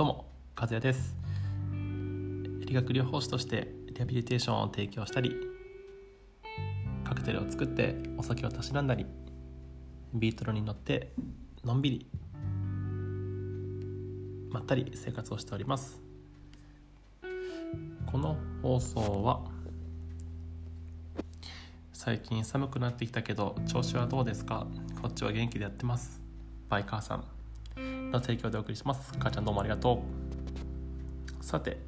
どうも和也です。理学療法士としてリハビリテーションを提供したりカクテルを作ってお酒をたしなんだりビートルに乗ってのんびりまったり生活をしております。この放送は最近寒くなってきたけど調子はどうですか？こっちは元気でやってます。バイカーさん。の提供でお送りします。母ちゃんどうもありがとう。さて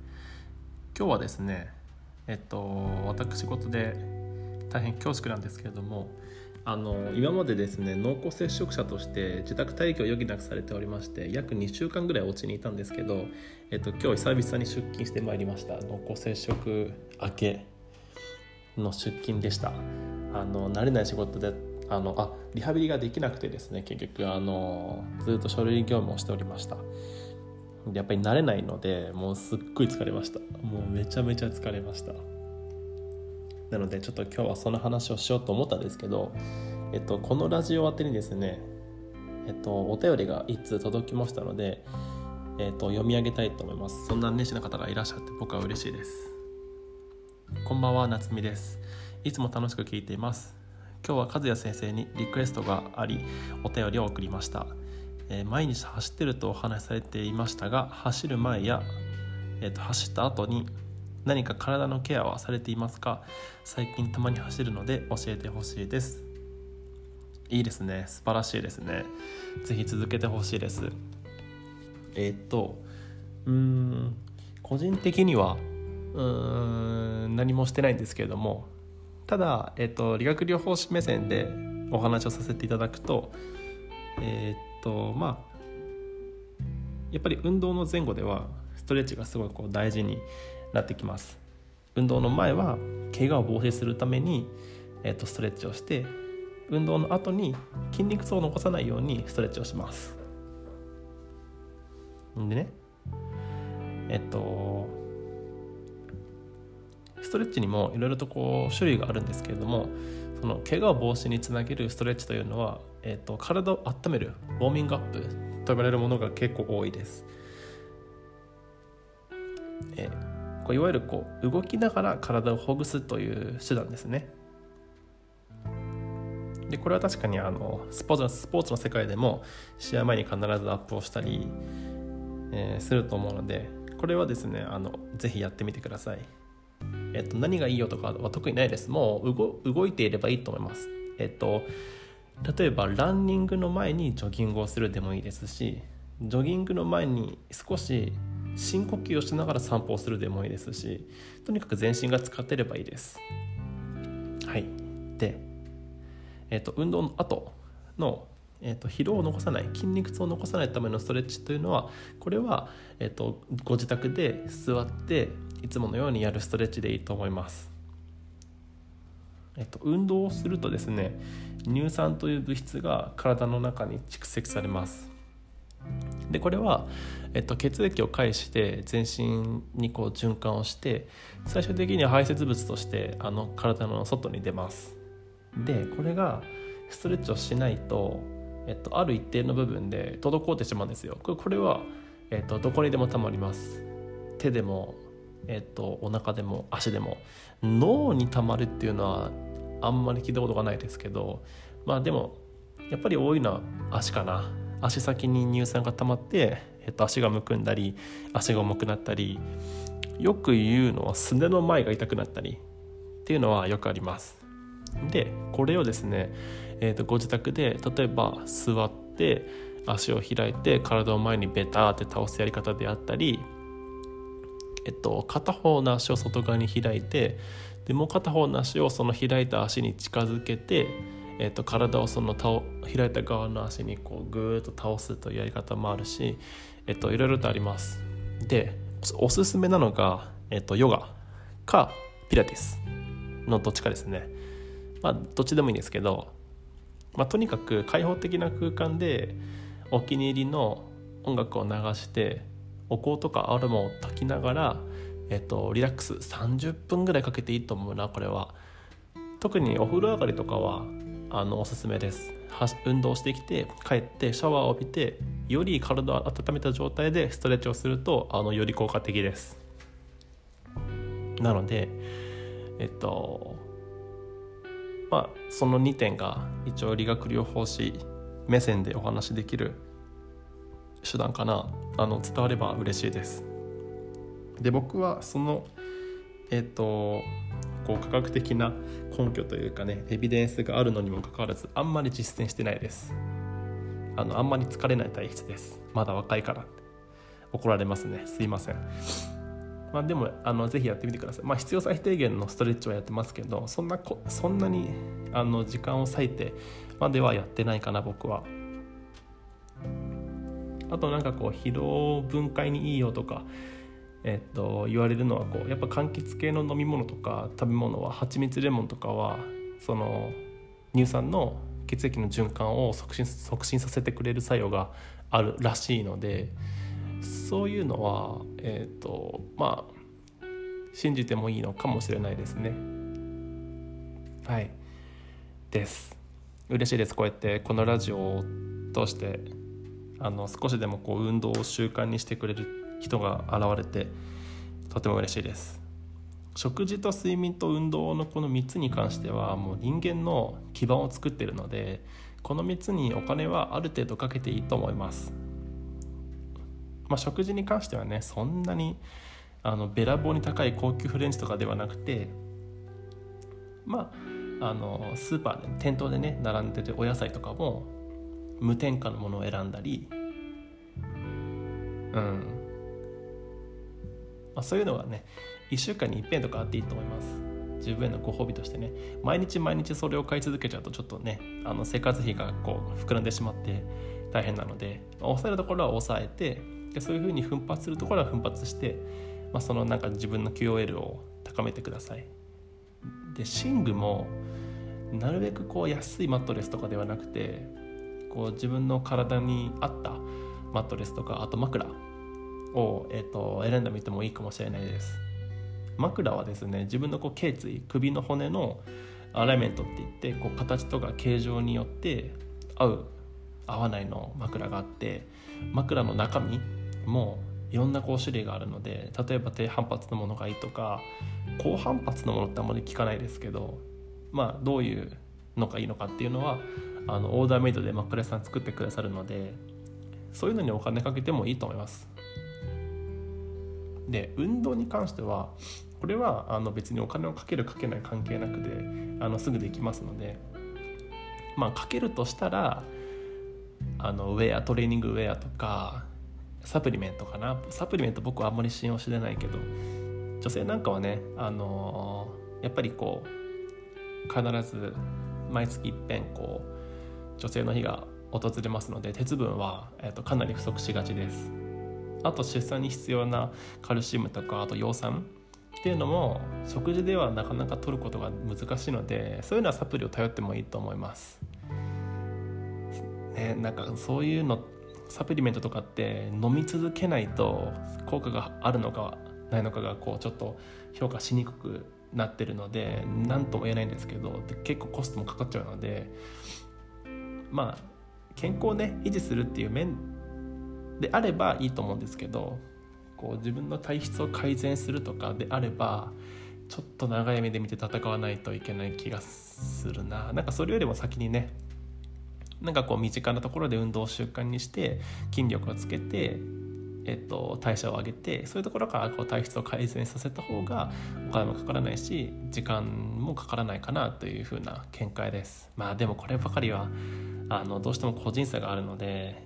今日はですねえっと私事で大変恐縮なんですけれどもあの今までですね濃厚接触者として自宅待機を余儀なくされておりまして約2週間ぐらいお家にいたんですけど、えっと、今日久々に出勤してまいりました。濃厚接触明けの出勤でした。あの慣れない仕事であのあリハビリができなくてですね結局あのずっと書類業務をしておりました。やっぱり慣れないのでもうすっごい疲れました。もうめちゃめちゃ疲れました。なのでちょっと今日はその話をしようと思ったんですけど、えっと、このラジオ宛てにですね、えっと、お便りが1通届きましたので、えっと、読み上げたいと思います。そんな熱心な方がいらっしゃって僕は嬉しいです。こんばんは夏美です。いつも楽しく聞いています。今日は和也先生にリクエストがありお便りを送りました。え毎日走ってるとお話しされていましたが走る前や、えー、と走った後に何か体のケアはされていますか？最近たまに走るので教えてほしいです。いいですね。素晴らしいですね。是非続けてほしいです。えー、っとうん個人的にはうん何もしてないんですけれどもただ、えっと、理学療法士目線でお話をさせていただくとえー、っとまあやっぱり運動の前後ではストレッチがすごいこう大事になってきます。運動の前は怪我を防止するために、えー、とストレッチをして運動の後に筋肉痛を残さないようにストレッチをします。でねえっとストレッチにもいろいろとこう種類があるんですけれどもその怪我を防止につなげるストレッチというのは、えーと、体を温めるウォーミングアップと呼ばれるものが結構多いです。えー、こういわゆるこう動きながら体をほぐすという手段ですね。でこれは確かにあのスポーツのスポーツの世界でも試合前に必ずアップをしたり、えー、すると思うのでこれはですねあのぜひやってみてください。えっと、何がいいよとかは特にないです。もう動いていればいいと思います。えっと、例えばランニングの前にジョギングをするでもいいですしジョギングの前に少し深呼吸をしながら散歩をするでもいいですしとにかく全身が使ってればいいです。はい、で、えっと、運動の後のえーと、疲労を残さない筋肉痛を残さないためのストレッチというのはこれは、えーと、ご自宅で座っていつものようにやるストレッチでいいと思います。えっと、運動をするとですね乳酸という物質が体の中に蓄積されますでこれは、えっと、血液を介して全身にこう循環をして最終的には排泄物としてあの体の外に出ますでこれがストレッチをしないとえっと、ある一定の部分で滞ってしまうんですよ。これは、えっと、どこにでもたまります。手でも、えっと、お腹でも足でも脳にたまるっていうのはあんまり聞いたことがないですけどまあでもやっぱり多いのは足かな。足先に乳酸が溜まって、えっと、足がむくんだり足が重くなったりよく言うのはすねの前が痛くなったりっていうのはよくあります。でこれをですねえー、とご自宅で例えば座って足を開いて体を前にベターって倒すやり方であったり、えっと、片方の足を外側に開いてでもう片方の足をその開いた足に近づけて、えっと、体をその倒開いた側の足にこうグーッと倒すというやり方もあるし、えっと、いろいろとあります。でおすすめなのが、えっと、ヨガかピラティスのどっちかですね。まあどっちでもいいんですけどまあ、とにかく開放的な空間でお気に入りの音楽を流してお香とかアロマを炊きながら、えっと、リラックス。30分ぐらいかけていいと思うなこれは。特にお風呂上がりとかはあのおすすめです。運動してきて帰ってシャワーを浴びてより体を温めた状態でストレッチをするとあのより効果的です。なのでえっとまあその2点が一応理学療法士目線でお話しできる手段かな。あの伝われば嬉しいです。で僕はそのえっとこう科学的な根拠というかねエビデンスがあるのにもかかわらずあんまり実践してないです。あのあんまり疲れない体質です。まだ若いから。怒られますね。すいません。まあでもあのぜひやってみてください。まあ必要最低限のストレッチはやってますけどそんなこそんなにあの時間を割いてまではやってないかな僕は。あとなんかこう疲労分解にいいよとかえっと、言われるのはこうやっぱ柑橘系の飲み物とか食べ物は蜂蜜レモンとかはその乳酸の血液の循環を促進促進させてくれる作用があるらしいのでそういうのは、えっとまあ信じてもいいのかもしれないですね。はい。です。嬉しいです。こうやってこのラジオを通してあの少しでもこう運動を習慣にしてくれる人が現れてとても嬉しいです。食事と睡眠と運動のこの3つに関してはもう人間の基盤を作ってるのでこの3つにお金はある程度かけていいと思います。まあ、食事に関してはねそんなにあのべらぼうに高い高級フレンチとかではなくてまああのスーパーで店頭でね並んでてお野菜とかも無添加のものを選んだりうん。まあ、そういうのがね1週間に一遍とかあっていいと思います。自分へのご褒美としてね。毎日毎日それを買い続けちゃうとちょっとねあの生活費がこう膨らんでしまって大変なので、まあ、抑えるところは抑えてでそういうふうに奮発するところは奮発して、まあ、そのなんか自分の QOL を高めてください。で寝具もなるべくこう安いマットレスとかではなくてこう自分の体に合ったマットレスとかあと枕を、えーと、選んでみてもいいかもしれないです。枕はですね自分のこう頸椎首の骨のアライメントって言ってこう形とか形状によって合う合わないの枕があって枕の中身もいろんなこう種類があるので例えば低反発のものがいいとか高反発のものってあんまり聞かないですけどまあどういうのがいいのかっていうのはあのオーダーメイドで枕屋さん作ってくださるのでそういうのにお金かけてもいいと思います。で運動に関してはこれはあの別にお金をかけるかけない関係なくであのすぐできますのでまあかけるとしたらあのウェアトレーニングウェアとかサプリメントかな。サプリメント僕はあんまり信用してないけど女性なんかはねあのやっぱりこう必ず毎月いっぺんこう女性の日が訪れますので鉄分は、えー、とかなり不足しがちですあと出産に必要なカルシウムとかあと葉酸っていうのも食事ではなかなか取ることが難しいのでそういうのはサプリを頼ってもいいと思います。ね、なんかそういうのサプリメントとかって飲み続けないと効果があるのかないのかがこうちょっと評価しにくくなってるので何とも言えないんですけど結構コストもかかっちゃうのでまあ健康をね維持するっていう面であればいいと思うんですけどこう自分の体質を改善するとかであればちょっと長い目で見て戦わないといけない気がするな。なんかそれよりも先にねなんかこう身近なところで運動を習慣にして筋力をつけて、えっと、代謝を上げてそういうところからこう体質を改善させた方がお金もかからないし時間もかからないかなというふうな見解です。まあでもこればかりはあのどうしても個人差があるので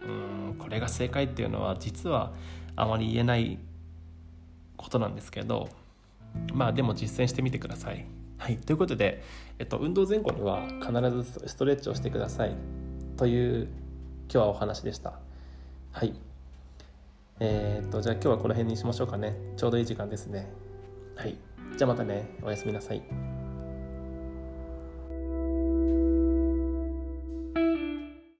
うんこれが正解っていうのは実はあまり言えないことなんですけどまあでも実践してみてください。はい、ということで、えっと、運動前後には必ずストレッチをしてくださいという今日はお話でした。はい。えー、っと、じゃあ今日はこの辺にしましょうかね。ちょうどいい時間ですね。はい。じゃあまたね。おやすみなさい。